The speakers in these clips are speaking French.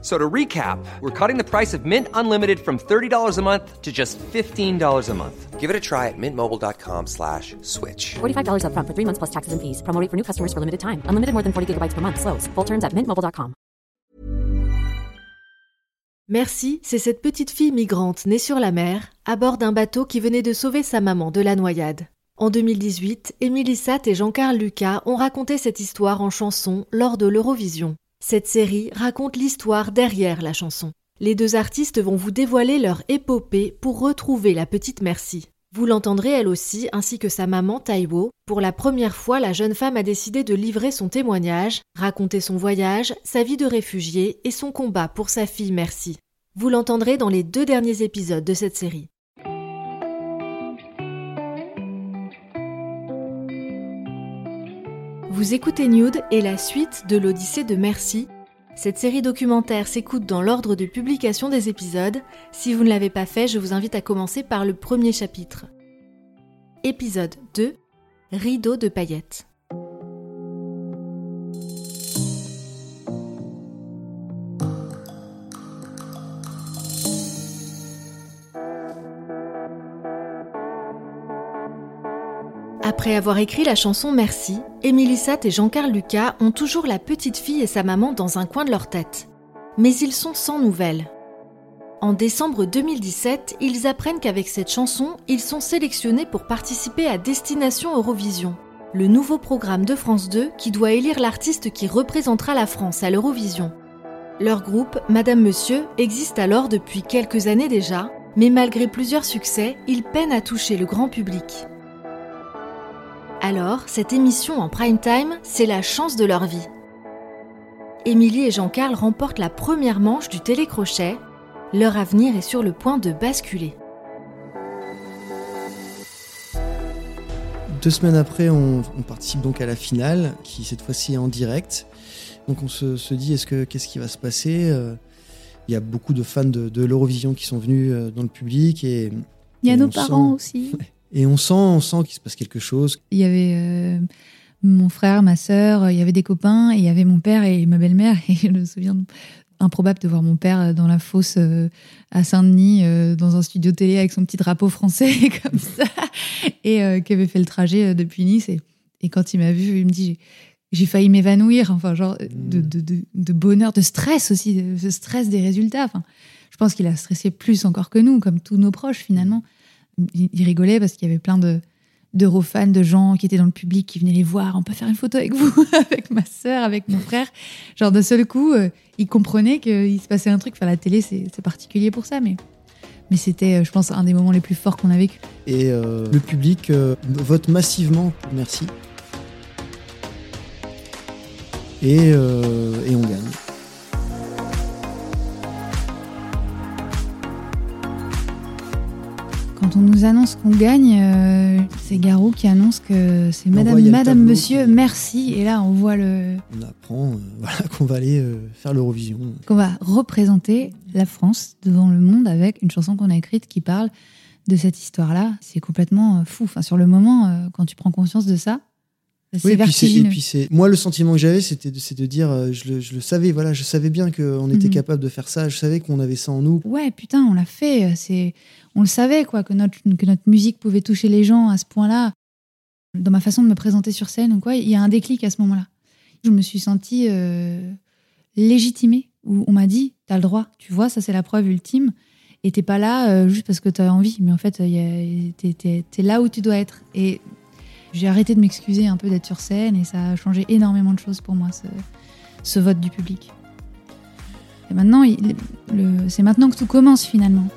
So to recap, we're cutting the price of Mint Unlimited from $30 a month to just $15 a month. Give it a try at mintmobile.com slash switch. $45 upfront for three months plus taxes and fees. Promo rate for new customers for limited time. Unlimited more than 40 gigabytes per month. Slows. Full terms at mintmobile.com. Merci, c'est cette petite fille migrante née sur la mer, à bord d'un bateau qui venait de sauver sa maman de la noyade. En 2018, Émilie Satt et Jean-Carl Lucas ont raconté cette histoire en chanson lors de l'Eurovision. Cette série raconte l'histoire derrière la chanson. Les deux artistes vont vous dévoiler leur épopée pour retrouver la petite Merci. Vous l'entendrez elle aussi, ainsi que sa maman Taiwo. Pour la première fois, la jeune femme a décidé de livrer son témoignage, raconter son voyage, sa vie de réfugiée et son combat pour sa fille Merci. Vous l'entendrez dans les deux derniers épisodes de cette série. Vous écoutez Nude et la suite de l'Odyssée de Merci. Cette série documentaire s'écoute dans l'ordre de publication des épisodes. Si vous ne l'avez pas fait, je vous invite à commencer par le premier chapitre. Épisode 2 Rideau de paillettes. Après avoir écrit la chanson Merci, Émilie Satt et Jean-Carl Lucas ont toujours la petite fille et sa maman dans un coin de leur tête. Mais ils sont sans nouvelles. En décembre 2017, ils apprennent qu'avec cette chanson, ils sont sélectionnés pour participer à Destination Eurovision, le nouveau programme de France 2 qui doit élire l'artiste qui représentera la France à l'Eurovision. Leur groupe, Madame Monsieur, existe alors depuis quelques années déjà, mais malgré plusieurs succès, ils peinent à toucher le grand public. Alors, cette émission en prime time, c'est la chance de leur vie. Émilie et Jean-Carl remportent la première manche du télécrochet. Leur avenir est sur le point de basculer. Deux semaines après, on, on participe donc à la finale, qui cette fois-ci est en direct. Donc on se, se dit, est-ce que qu'est-ce qui va se passer? Euh, Il y a beaucoup de fans de, de l'Eurovision qui sont venus euh, dans le public et Il y a nos parents sent- aussi. et on sent, on sent qu'il se passe quelque chose. Il y avait euh, mon frère, ma sœur, il y avait des copains, et il y avait mon père et ma belle-mère. Et je me souviens improbable de voir mon père dans la fosse euh, à Saint-Denis, euh, dans un studio télé avec son petit drapeau français comme ça, et euh, qui avait fait le trajet depuis Nice. Et, et quand il m'a vu, il me dit j'ai- failli m'évanouir, enfin genre de, de, de, de bonheur, de stress aussi, de, de stress des résultats. Enfin, je pense qu'il a stressé plus encore que nous, comme tous nos proches finalement. Il, il rigolait parce qu'il y avait plein de d'Eurofans, de gens qui étaient dans le public, qui venaient les voir. On peut faire une photo avec vous, avec ma sœur, avec mon frère. Genre, de seul coup, euh, ils comprenaient qu'il se passait un truc. Enfin, la télé, c'est particulier pour ça, mais, mais c'était, euh, je pense, un des moments les plus forts qu'on a vécu. Et euh, le public vote massivement merci. Et, et on gagne. Quand on nous annonce qu'on gagne, euh, c'est Garou qui annonce que c'est Madame, voit, Madame, Monsieur, qui- merci. Et là, on voit le On apprend euh, voilà, qu'on va aller euh, faire l'Eurovision. qu'on va représenter la France devant le monde avec une chanson qu'on a écrite qui parle de cette histoire-là. C'est complètement fou. Enfin, sur le moment, quand tu prends conscience de ça, Oui, et puis c'est- et vertigineux. puis c'est moi le sentiment que j'avais c'était de, dire euh, je le, je le savais voilà je savais bien qu'on était Mhm. capable de faire ça je savais qu'on avait ça en nous Ouais, putain, on l'a fait. C'est, on le savait quoi, que notre que notre musique pouvait toucher les gens à ce point-là. Dans ma façon de me présenter sur scène ou quoi, il y a un déclic à ce moment-là. Je me suis sentie euh, légitimée. Où on m'a dit, t'as le droit. Tu vois, ça c'est la preuve ultime. Et t'es pas là euh, juste parce que t'as envie, mais en fait, t'es, t'es là où tu dois être. Et j'ai arrêté de m'excuser un peu d'être sur scène, et ça a changé énormément de choses pour moi, ce, vote du public. Et maintenant, c'est maintenant que tout commence finalement.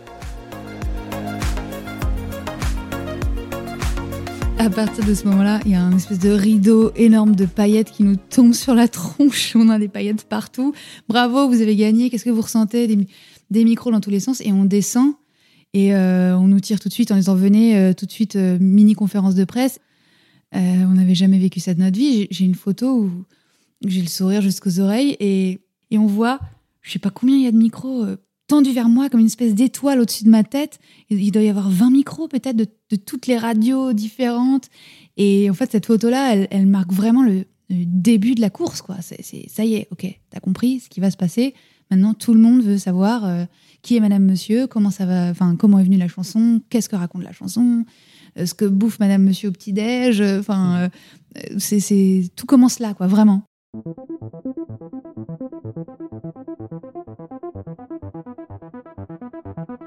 À partir de ce moment-là, il y a un espèce de rideau énorme de paillettes qui nous tombe sur la tronche. On a des paillettes partout. Bravo, vous avez gagné. Qu'est-ce que vous ressentez? Des micros dans tous les sens. Et on descend et euh, on nous tire tout de suite en disant venez euh, tout de suite euh, mini conférence de presse. Euh, on n'avait jamais vécu ça de notre vie. J'ai- une photo où j'ai le sourire jusqu'aux oreilles et et on voit, je sais pas combien il y a de micros euh, tendus vers moi comme une espèce d'étoile au-dessus de ma tête. Il doit y avoir 20 micros peut-être de, toutes les radios différentes. Et en fait, cette photo-là, elle, marque vraiment le, début de la course. Quoi. Ça y est, ok, t'as compris ce qui va se passer. Maintenant, tout le monde veut savoir euh, qui est Madame Monsieur, comment ça va, enfin comment est venue la chanson, qu'est-ce que raconte la chanson, ce que bouffe Madame Monsieur au petit déj. Enfin, c'est, tout commence là, quoi, vraiment.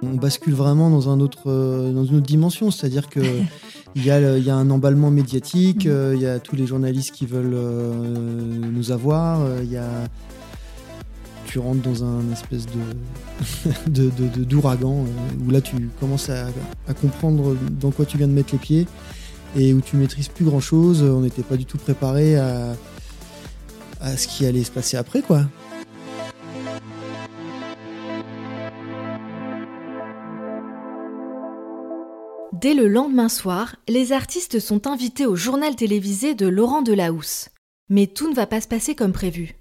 On bascule vraiment dans, un autre, euh, dans une autre dimension, c'est-à-dire que il y, a, y a un emballement médiatique, euh, il y a tous les journalistes qui veulent euh, nous avoir, il y a tu rentres dans un espèce de, d'ouragan où là tu commences à, comprendre dans quoi tu viens de mettre les pieds et où tu maîtrises plus grand chose. On n'était pas du tout préparé à, à ce qui allait se passer après, quoi. Dès le lendemain soir, les artistes sont invités au journal télévisé de Laurent Delahousse. Mais tout ne va pas se passer comme prévu.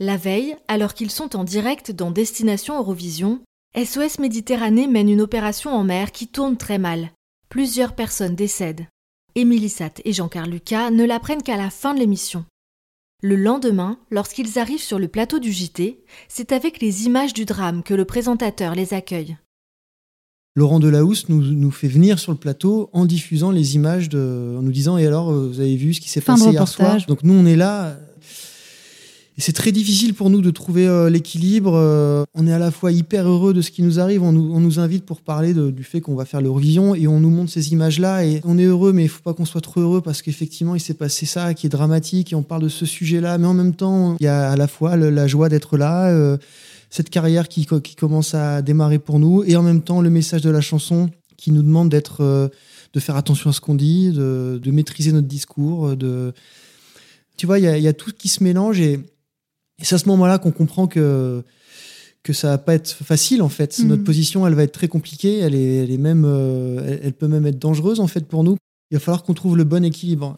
La veille, alors qu'ils sont en direct dans Destination Eurovision, SOS Méditerranée mène une opération en mer qui tourne très mal. Plusieurs personnes décèdent. Émilie Satt et Jean-Carl Lucas ne l'apprennent qu'à la fin de l'émission. Le lendemain, lorsqu'ils arrivent sur le plateau du JT, c'est avec les images du drame que le présentateur les accueille. Laurent Delahousse nous, nous fait venir sur le plateau en diffusant les images, de, en nous disant Et alors, euh, vous avez vu ce qui s'est passé hier soir? Donc nous, on est là, c'est très difficile pour nous de trouver euh, l'équilibre. Euh, on est à la fois hyper heureux de ce qui nous arrive. On nous, invite pour parler du fait qu'on va faire l'Eurovision et on nous montre ces images-là. Et on est heureux, mais il faut pas qu'on soit trop heureux parce qu'effectivement, il s'est passé ça qui est dramatique et on parle de ce sujet-là. Mais en même temps, il y a à la fois la joie d'être là, euh, cette carrière qui, commence à démarrer pour nous et en même temps le message de la chanson qui nous demande d'être, de faire attention à ce qu'on dit, de, maîtriser notre discours. De... Tu vois, il y, y a tout qui se mélange et et c'est à ce moment-là qu'on comprend que que ça va pas être facile en fait. Notre mm. position, elle va être très compliquée. Elle est, elle est même, euh, elle, peut même être dangereuse en fait pour nous. Il va falloir qu'on trouve le bon équilibre.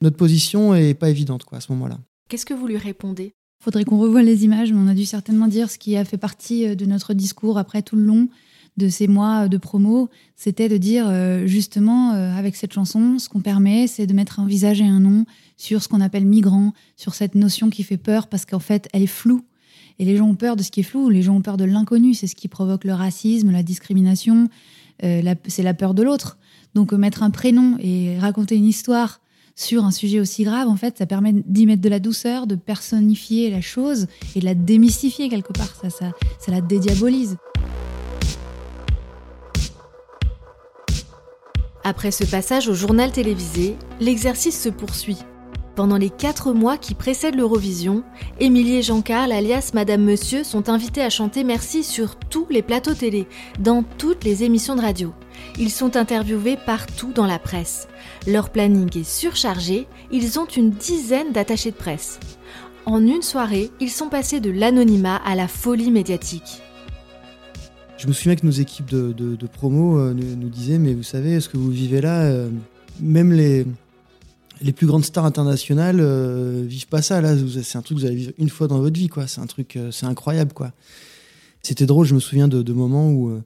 Notre position est pas évidente quoi à ce moment-là. Qu'est-ce que vous lui répondez? Faudrait qu'on revoie les images, mais on a dû certainement dire ce qui a fait partie euh, de notre discours après tout le long de ces mois de promo, c'était de dire euh, justement avec cette chanson, ce qu'on permet, c'est de mettre un visage et un nom sur ce qu'on appelle migrant, sur cette notion qui fait peur parce qu'en fait, elle est floue. Et les gens ont peur de ce qui est flou, les gens ont peur de l'inconnu, c'est ce qui provoque le racisme, la discrimination, euh, c'est la peur de l'autre. Donc euh, mettre un prénom et raconter une histoire sur un sujet aussi grave, en fait, ça permet d'y mettre de la douceur, de personnifier la chose et de la démystifier quelque part. Ça, ça, ça la dédiabolise. Après ce passage au journal télévisé, l'exercice se poursuit pendant les quatre mois qui précèdent l'Eurovision, Émilie et Jean-Carl, alias Madame Monsieur, sont invités à chanter Merci sur tous les plateaux télé, dans toutes les émissions de radio. Ils sont interviewés partout dans la presse. Leur planning est surchargé, ils ont une dizaine d'attachés de presse. En une soirée, ils sont passés de l'anonymat à la folie médiatique. Je me souviens que nos équipes de, promo euh, nous, disaient, mais vous savez, ce que vous vivez là, euh, même les, les plus grandes stars internationales euh, vivent pas ça. Là, c'est un truc que vous allez vivre une fois dans votre vie, quoi. C'est un truc, euh, c'est incroyable, quoi. C'était drôle. Je me souviens de, moments où euh,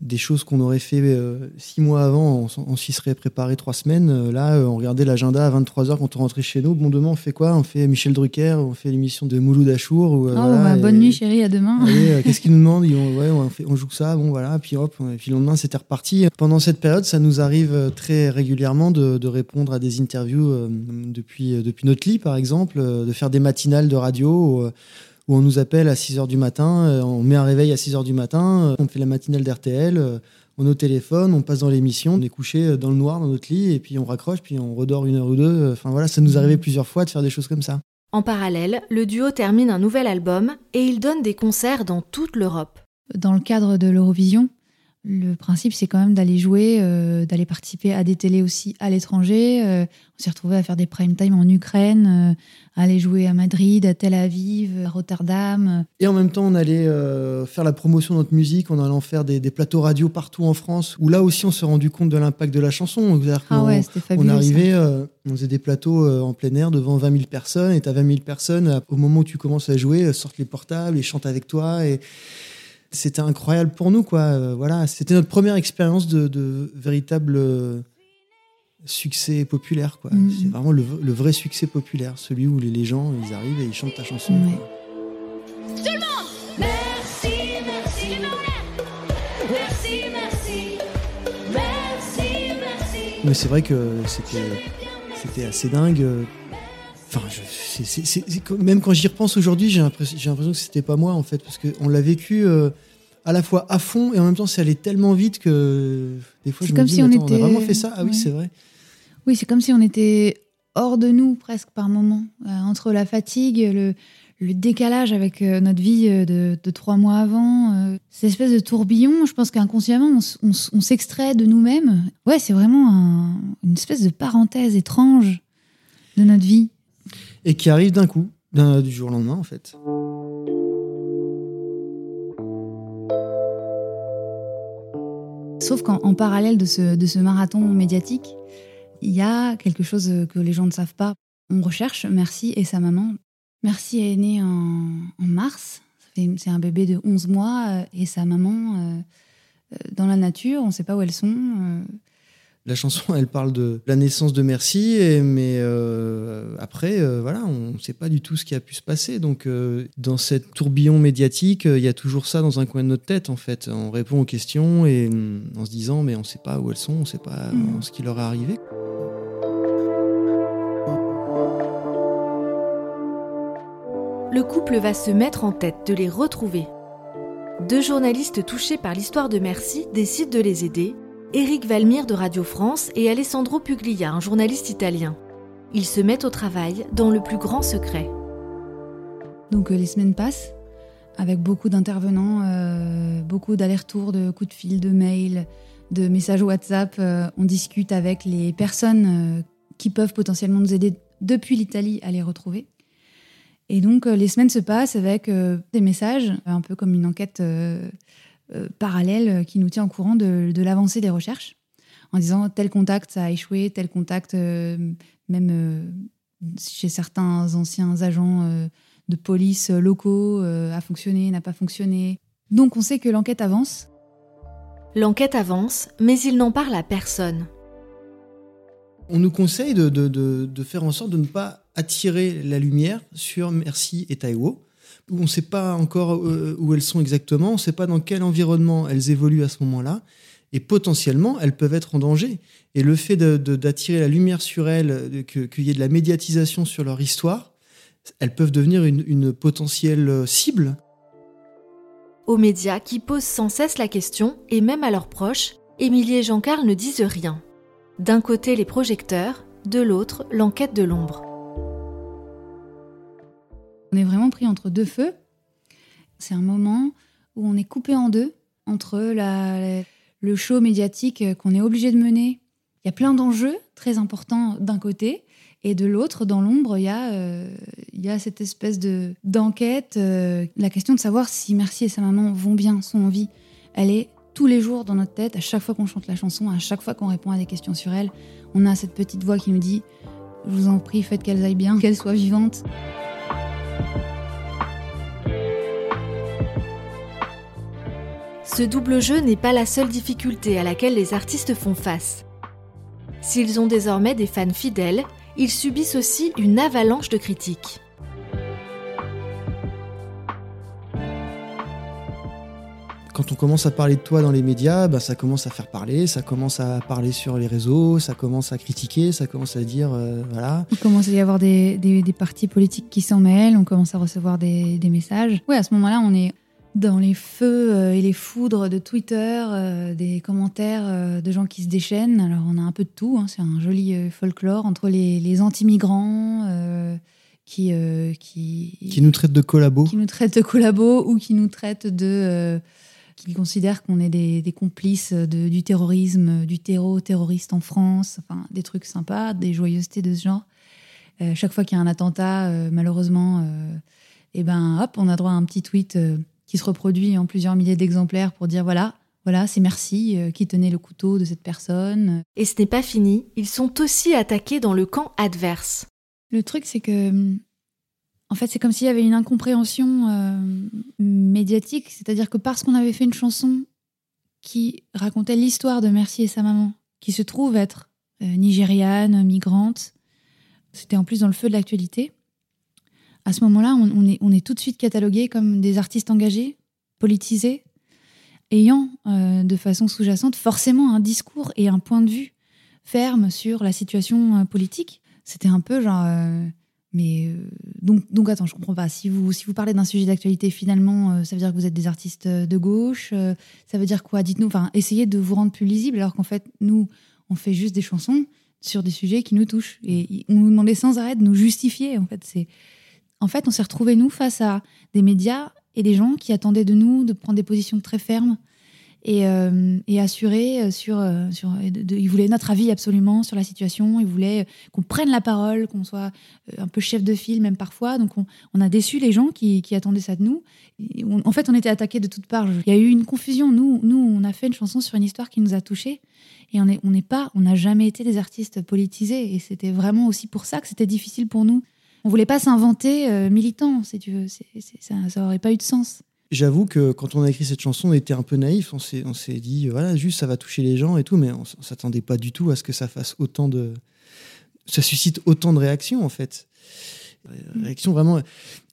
des choses qu'on aurait fait euh, six mois avant, on, s'y serait préparé trois semaines. Euh, là, euh, on regardait l'agenda à 23h quand on rentrait chez nous. Bon, demain, on fait quoi? On fait Michel Drucker, on fait l'émission de Mouloud Achour. oh, bah, bonne nuit, chérie, à demain. Qu'est-ce qu'ils nous demandent? Ouais, on, fait, on, joue ça, bon, voilà. Puis hop, et puis le lendemain, c'était reparti. Pendant cette période, ça nous arrive très régulièrement de, de répondre à des interviews depuis, depuis notre lit, par exemple, de faire des matinales de radio où on nous appelle à 6 h du matin, euh, on met un réveil à 6 h du matin, euh, on fait la matinale d'RTL, euh, on est au téléphone, on passe dans l'émission, on est couché dans le noir dans notre lit et puis on raccroche, puis on redort une heure ou deux. Enfin voilà, ça nous arrivait plusieurs fois de faire des choses comme ça. En parallèle, le duo termine un nouvel album et il donne des concerts dans toute l'Europe. Dans le cadre de l'Eurovision, le principe, c'est quand même d'aller jouer, euh, d'aller participer à des télés aussi à l'étranger. Euh, on s'est retrouvé à faire des prime time en Ukraine, à aller jouer à Madrid, à Tel Aviv, à Rotterdam. Et en même temps, on allait faire la promotion de notre musique en allant faire des, plateaux radio partout en France, où là aussi, on s'est rendu compte de l'impact de la chanson. Ah ouais, c'était fabuleux. On arrivait, on faisait des plateaux en plein air devant 20 000 personnes, et tu as 20 000 personnes, au moment où tu commences à jouer, sortent les portables et chantent avec toi. Et c'était incroyable pour nous, quoi. Euh, voilà, c'était notre première expérience de, véritable euh, succès populaire, quoi. Mm. C'est vraiment le, vrai succès populaire, celui où les, gens, ils arrivent et ils chantent ta chanson. Tout le monde Merci, merci, merci, merci, merci, merci. Mais c'est vrai que c'était, c'était assez dingue. Enfin, même quand j'y repense aujourd'hui, j'ai l'impression que c'était pas moi en fait, parce qu'on l'a vécu euh, à la fois à fond et en même temps, c'est allé tellement vite que des fois, je me dis, si on, était... a vraiment fait ça? Ah oui, c'est vrai. Oui, c'est comme si on était hors de nous presque par moment, euh, entre la fatigue, le, décalage avec euh, notre vie de, trois mois avant, cette espèce de tourbillon. Je pense qu'inconsciemment, on, s'extrait de nous-mêmes. Ouais, c'est vraiment une espèce de parenthèse étrange de notre vie et qui arrive d'un coup, du jour au lendemain en fait. Sauf qu'en parallèle de ce, de ce marathon médiatique, il y a quelque chose que les gens ne savent pas. On recherche Merci et sa maman. Merci est née en, en mars. C'est un bébé de 11 mois euh, et sa maman euh, euh, dans la nature. On ne sait pas où elles sont. La chanson, elle parle de la naissance de Merci, mais euh, après, euh, voilà, on ne sait pas du tout ce qui a pu se passer. Donc, euh, dans cette tourbillon médiatique, il y a toujours ça dans un coin de notre tête, en fait. On répond aux questions et en se disant, mais on ne sait pas où elles sont, on ne sait pas mm. ce qui leur est arrivé. Le couple va se mettre en tête de les retrouver. Deux journalistes touchés par l'histoire de Merci décident de les aider Éric Valmire de Radio France et Alessandro Puglia, un journaliste italien. Ils se mettent au travail dans le plus grand secret. Donc euh, les semaines passent avec beaucoup d'intervenants, euh, beaucoup d'allers-retours, de coups de fil, de mails, de messages WhatsApp. Euh, on discute avec les personnes qui peuvent potentiellement nous aider depuis l'Italie à les retrouver. Et donc les semaines se passent avec des messages, un peu comme une enquête parallèle euh, qui nous tient au courant de, l'avancée des recherches, en disant tel contact ça a échoué, tel contact, euh, même chez certains anciens agents de police locaux, a fonctionné, n'a pas fonctionné. Donc on sait que l'enquête avance. L'enquête avance, mais il n'en parle à personne. On nous conseille de, de, faire en sorte de ne pas attirer la lumière sur Merci et Taïwo, on ne sait pas encore euh, où elles sont exactement, on ne sait pas dans quel environnement elles évoluent à ce moment-là, et potentiellement, elles peuvent être en danger. Et le fait d'attirer la lumière sur elles, qu'il y ait de la médiatisation sur leur histoire, elles peuvent devenir une, potentielle cible. Aux médias qui posent sans cesse la question, et même à leurs proches, Émilie et Jean-Carl ne disent rien. D'un côté les projecteurs, de l'autre l'enquête de l'ombre. On est vraiment pris entre deux feux. C'est un moment où on est coupé en deux entre le show médiatique qu'on est obligé de mener. Il y a plein d'enjeux très importants d'un côté, et de l'autre, dans l'ombre, il y, a, euh, cette espèce de d'enquête. Euh, la question de savoir si Merci et sa maman vont bien, sont en vie, elle est tous les jours dans notre tête, à chaque fois qu'on chante la chanson, à chaque fois qu'on répond à des questions sur elle. On a cette petite voix qui nous dit Je vous en prie, faites qu'elles aillent bien, qu'elles soient vivantes. Ce double jeu n'est pas la seule difficulté à laquelle les artistes font face. S'ils ont désormais des fans fidèles, ils subissent aussi une avalanche de critiques. Quand on commence à parler de toi dans les médias, bah, ça commence à faire parler, ça commence à parler sur les réseaux, ça commence à critiquer, ça commence à dire euh, voilà. Il commence à y avoir des, partis politiques qui s'en mêlent, on commence à recevoir des, des messages. Oui, à ce moment-là, on est dans les feux euh, et les foudres de Twitter, euh, des commentaires euh, de gens qui se déchaînent. Alors on a un peu de tout, hein. c'est un joli folklore entre les, anti-migrants qui, qui... Qui nous traitent de collabos. Qui nous traitent de collabos ou qui nous traitent de, qu'ils considèrent qu'on est des, des complices de- du terrorisme, du terreau terroriste en France, enfin des trucs sympas, des joyeusetés de ce genre. Chaque fois qu'il y a un attentat, malheureusement, euh, eh ben hop, on a droit à un petit tweet qui se reproduit en plusieurs milliers d'exemplaires pour dire voilà, voilà, c'est merci euh, qui tenait le couteau de cette personne. Et ce n'est pas fini, ils sont aussi attaqués dans le camp adverse. Le truc, c'est que, en fait, c'est comme s'il y avait une incompréhension euh, médiatique. C'est-à-dire que parce qu'on avait fait une chanson qui racontait l'histoire de Merci et sa maman, qui se trouve être euh, nigériane, migrante, c'était en plus dans le feu de l'actualité. À ce moment-là, on, est, tout de suite catalogués comme des artistes engagés, politisés, ayant euh, de façon sous-jacente forcément un discours et un point de vue ferme sur la situation euh, politique. C'était un peu genre. euh, mais donc, donc attends, je comprends pas. Si vous, si vous parlez d'un sujet d'actualité, finalement, ça veut dire que vous êtes des artistes de gauche. ça veut dire quoi? Dites-nous. Enfin, essayez de vous rendre plus lisible, alors qu'en fait, nous, on fait juste des chansons sur des sujets qui nous touchent. Et on nous demandait sans arrêt de nous justifier. En fait, c'est. En fait, on s'est retrouvés nous face à des médias et des gens qui attendaient de nous de prendre des positions très fermes et, euh, assurées sur, euh, sur et de- ils voulaient notre avis absolument sur la situation. Ils voulaient qu'on prenne la parole, qu'on soit euh, un peu chef de file même parfois. Donc on, a déçu les gens qui, attendaient ça de nous. En fait, on était attaqués de toutes parts. Il y a eu une confusion. Nous, nous, on a fait une chanson sur une histoire qui nous a touchés. Et on n'est pas, on n'a jamais été des artistes politisés. Et c'était vraiment aussi pour ça que c'était difficile pour nous. On voulait pas s'inventer euh, militant, si tu veux. Ça, ça aurait pas eu de sens. J'avoue que quand on a écrit cette chanson, on était un peu naïf. On s'est, on s'est dit, voilà, juste ça va toucher les gens et tout, mais on, on s'attendait pas du tout à ce que ça fasse autant de. Ça suscite autant de réactions, en fait. Euh, Réactions vraiment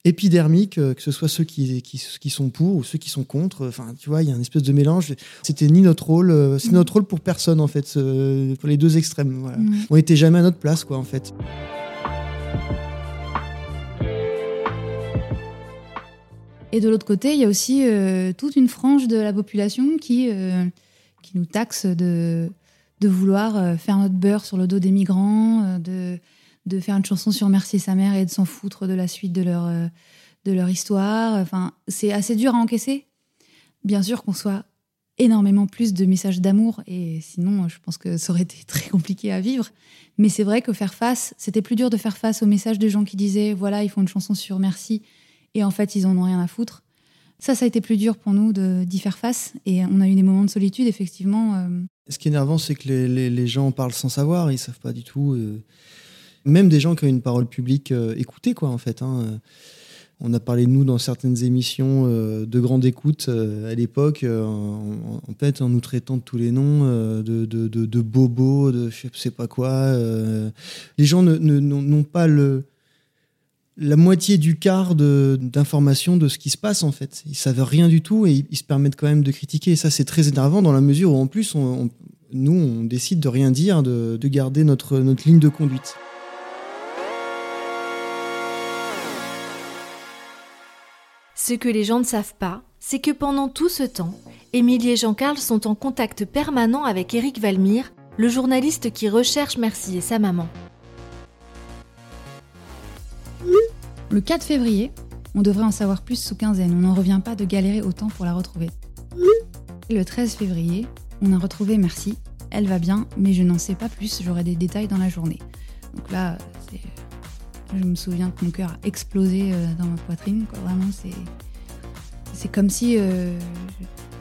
épidermiques, euh, que ce soit ceux qui, qui, qui sont pour ou ceux qui sont contre. Enfin, tu vois, il y a une espèce de mélange. C'était ni notre rôle, euh, c'est notre rôle pour personne, en fait, pour les deux extrêmes. Voilà. Mm. On n'était jamais à notre place, quoi, en fait. Et de l'autre côté, il y a aussi euh, toute une frange de la population qui, euh, qui nous taxe de, de vouloir euh, faire notre beurre sur le dos des migrants, de, de faire une chanson sur Merci sa mère et de s'en foutre de la suite de leur, de leur histoire. Enfin, c'est assez dur à encaisser. Bien sûr qu'on soit énormément plus de messages d'amour et sinon je pense que ça aurait été très compliqué à vivre mais c'est vrai que faire face c'était plus dur de faire face aux messages de gens qui disaient voilà ils font une chanson sur merci et en fait ils en ont rien à foutre ça ça a été plus dur pour nous d'y faire face et on a eu des moments de solitude effectivement euh, Ce qui est énervant, c'est que les, les- les gens parlent sans savoir, ils savent pas du tout. euh, Même des gens qui ont une parole publique euh, écoutée, quoi, en fait. hein. On a parlé de nous dans certaines émissions de grande écoute à l'époque, en, fait, en nous traitant de tous les noms, de, de, de, de bobos, de je sais pas quoi. Les gens ne- ne- n'ont n'ont pas le, la moitié du quart d'informations de, ce qui se passe, en fait. Ils savent rien du tout et ils, se permettent quand même de critiquer. Et ça, c'est très énervant dans la mesure où, en plus, nous, on décide de rien dire, de, de garder notre, notre ligne de conduite. Ce que les gens ne savent pas, c'est que pendant tout ce temps, Émilie et Jean-Carl sont en contact permanent avec Éric Valmire, le journaliste qui recherche Merci et sa maman. Le 4 février on devrait en savoir plus sous quinzaine. On n'en revient pas de galérer autant pour la retrouver. Le 13 février on a retrouvé merci. Elle va bien mais je n'en sais pas plus. J'aurai des détails dans la journée. Donc là je me souviens que mon cœur a explosé euh, dans ma poitrine. Vraiment, c'est comme si euh,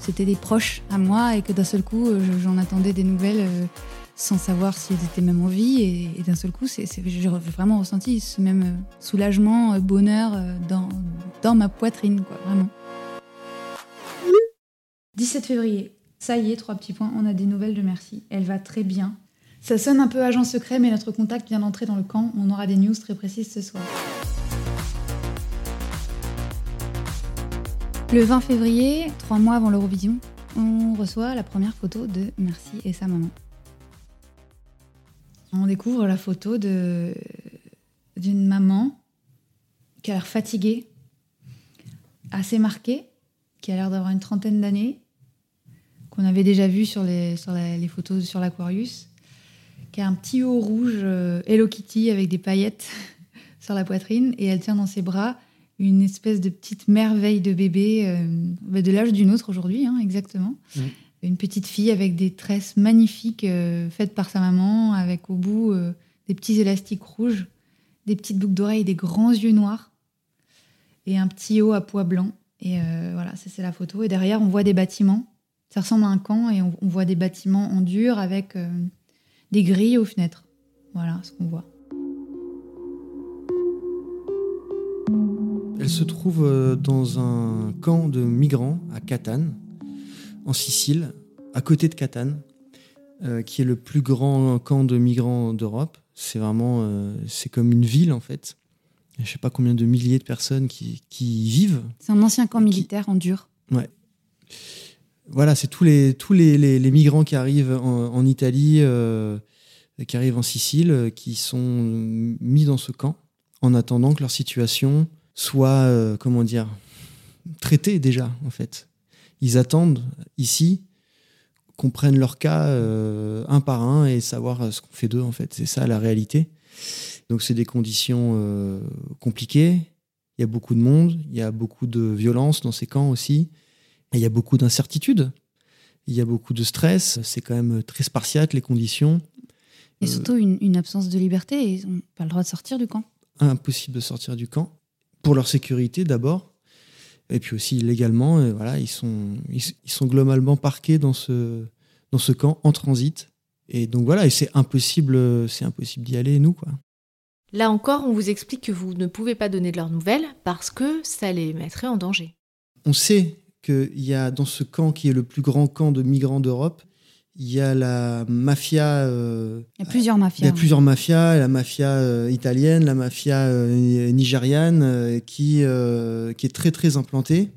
c'était des proches à moi et que d'un seul coup, euh, je- j'en attendais des nouvelles sans savoir si elles étaient même en vie. Et, d'un seul coup, j'ai vraiment ressenti ce même euh, soulagement, euh, bonheur euh, dans, dans ma poitrine, quoi, vraiment. 17 février. Ça y est, trois petits points, on a des nouvelles de Merci. Elle va très bien. Ça sonne un peu agent secret, mais notre contact vient d'entrer dans le camp. On aura des news très précises ce soir. Le 20 février, trois mois avant l'Eurovision, on reçoit la première photo de Merci et sa maman. On découvre la photo de d'une maman qui a l'air fatiguée, assez marquée, qui a l'air d'avoir une trentaine d'années, qu'on avait déjà vu sur les, sur les photos sur l'Aquarius, qui a un petit haut rouge euh, Hello Kitty avec des paillettes sur la poitrine, et elle tient dans ses bras une espèce de petite merveille de bébé, euh, de l'âge d'une autre aujourd'hui, hein, exactement. Mm. Une petite fille avec des tresses magnifiques euh, faites par sa maman, avec au bout euh, des petits élastiques rouges, des petites boucles d'oreilles, des grands yeux noirs et un petit haut à pois blanc. Et euh, voilà, c'est la photo. Et derrière, on voit des bâtiments. Ça ressemble à un camp et on, voit des bâtiments en dur avec des grilles aux fenêtres. Voilà ce qu'on voit. Elle se trouve dans un camp de migrants à Catane, en Sicile, à côté de Catane, euh, qui est le plus grand camp de migrants d'Europe. C'est vraiment, euh, c'est comme une ville en fait. Je sais pas combien de milliers de personnes qui, qui y vivent. C'est un ancien camp Qui- militaire en dur. Voilà, c'est tous les tous les, les- les migrants qui arrivent en, en Italie, euh, qui arrivent en Sicile, qui sont mis dans ce camp en attendant que leur situation soit, comment dire, traitée déjà en fait. Ils attendent ici qu'on prenne leur cas euh, un par un et savoir euh, ce qu'on fait d'eux en fait. C'est ça la réalité. Donc c'est des conditions euh, compliquées. Il y a beaucoup de monde, il y a beaucoup de violence dans ces camps aussi. Et il y a beaucoup d'incertitudes. Il y a beaucoup de stress. C'est quand même très spartiate les conditions. Et surtout une, une absence de liberté. Ils n'ont pas le droit de sortir du camp. impossible de sortir du camp pour leur sécurité d'abord et puis aussi légalement euh, voilà ils sont ils, ils sont globalement parqués dans ce dans ce camp en transit et donc voilà et c'est impossible euh, c'est impossible d'y aller nous quoi Là encore, on vous explique que vous ne pouvez pas donner de leurs nouvelles parce que ça les mettrait en danger. on sait qu'il y a dans ce camp qui est le plus grand camp de migrants d'Europe il y a la mafia euh, Il y a plusieurs Il mafias. y a plusieurs mafias, la mafia euh, italienne, la mafia euh, nigériane, qui, qui est très très implantée.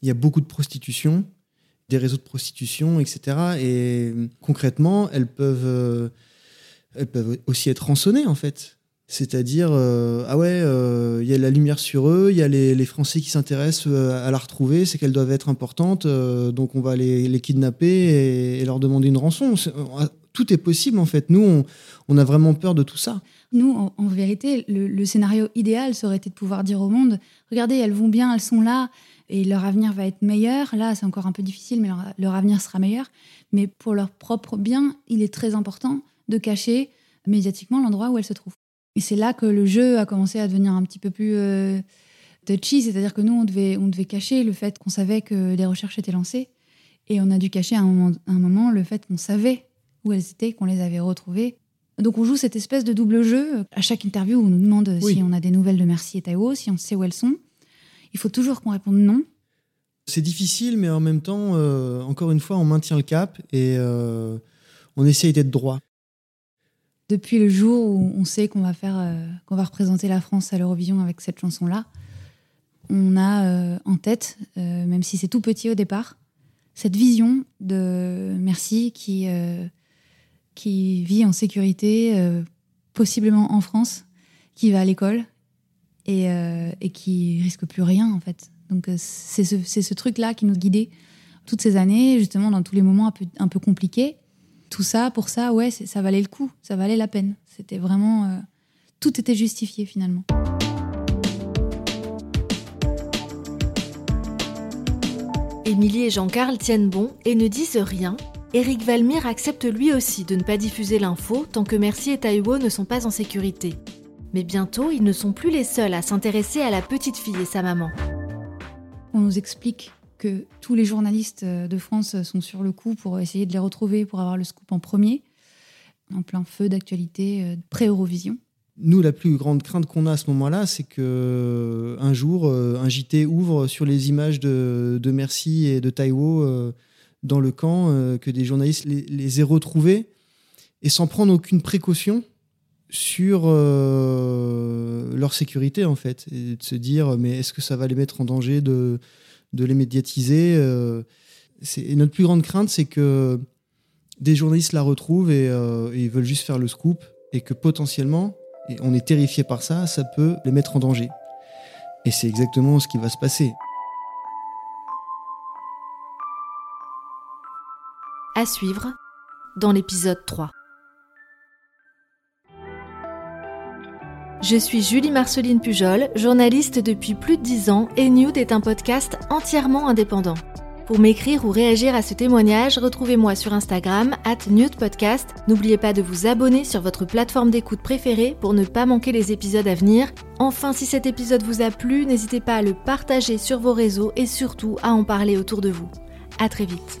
Il y a beaucoup de prostitution, des réseaux de prostitution, etc. Et concrètement, elles peuvent, elles peuvent aussi être rançonnées en fait. C'est-à-dire, euh, ah ouais, euh, il y a la lumière sur eux, il y a les, les Français qui s'intéressent euh, à la retrouver, c'est qu'elles doivent être importantes, donc on va les, les kidnapper et, leur demander une rançon. Tout est possible en fait. Nous, on, a vraiment peur de tout ça. Nous, en, vérité, le, scénario idéal, ça aurait été de pouvoir dire au monde regardez, elles vont bien, elles sont là, et leur avenir va être meilleur. Là, c'est encore un peu difficile, mais leur avenir sera meilleur. Mais pour leur propre bien, il est très important de cacher médiatiquement l'endroit où elles se trouvent. Et c'est là que le jeu a commencé à devenir un petit peu plus euh, touchy, c'est-à-dire que nous, on devait, on devait cacher le fait qu'on savait que les recherches étaient lancées, et on a dû cacher à un moment, à un moment le fait qu'on savait où elles étaient, qu'on les avait retrouvées. Donc on joue cette espèce de double jeu. À chaque interview, on nous demande Oui. si on a des nouvelles de Merci et Taiwo, si on sait où elles sont. Il faut toujours qu'on réponde non. C'est difficile, mais en même temps, euh, encore une fois, on maintient le cap et euh, on essaye d'être droit. Depuis le jour où on sait qu'on va faire, euh, qu'on va représenter la France à l'Eurovision avec cette chanson-là, on a euh, en tête, euh, même si c'est tout petit au départ, cette vision de Merci qui, vit en sécurité, possiblement en France, qui va à l'école et, et qui risque plus rien en fait. Donc c'est ce, truc-là qui nous guidait toutes ces années, justement dans tous les moments un peu compliqués. Tout ça, pour ça, ouais, ça valait le coup, ça valait la peine. C'était vraiment... euh, tout était justifié finalement. Émilie et Jean-Carl tiennent bon et ne disent rien. Éric Valmire accepte lui aussi de ne pas diffuser l'info tant que Merci et Taïwo ne sont pas en sécurité. Mais bientôt, ils ne sont plus les seuls à s'intéresser à la petite fille et sa maman. On nous explique que tous les journalistes euh, de France sont sur le coup pour essayer de les retrouver, pour avoir le scoop en premier, en plein feu d'actualité euh, pré-Eurovision. Nous, la plus grande crainte qu'on a à ce moment-là, c'est que un jour, euh, un JT ouvre sur les images de, de Merci et de Taïwo euh, dans le camp, euh, que des journalistes les, aient retrouvés et sans prendre aucune précaution sur euh, leur sécurité, en fait. Et de se dire, mais est-ce que ça va les mettre en danger de, de les médiatiser euh, et Notre plus grande crainte, c'est que des journalistes la retrouvent et, euh, ils veulent juste faire le scoop et que potentiellement, et on est terrifié par ça, ça peut les mettre en danger. Et c'est exactement ce qui va se passer. À suivre dans l'épisode 3. Je suis Julie Marceline Pujol, journaliste depuis plus de 10 ans et Nude est un podcast entièrement indépendant. Pour m'écrire ou réagir à ce témoignage, retrouvez-moi sur Instagram, at Podcast. N'oubliez pas de vous abonner sur votre plateforme d'écoute préférée pour ne pas manquer les épisodes à venir. Enfin, si cet épisode vous a plu, n'hésitez pas à le partager sur vos réseaux et surtout à en parler autour de vous. À très vite.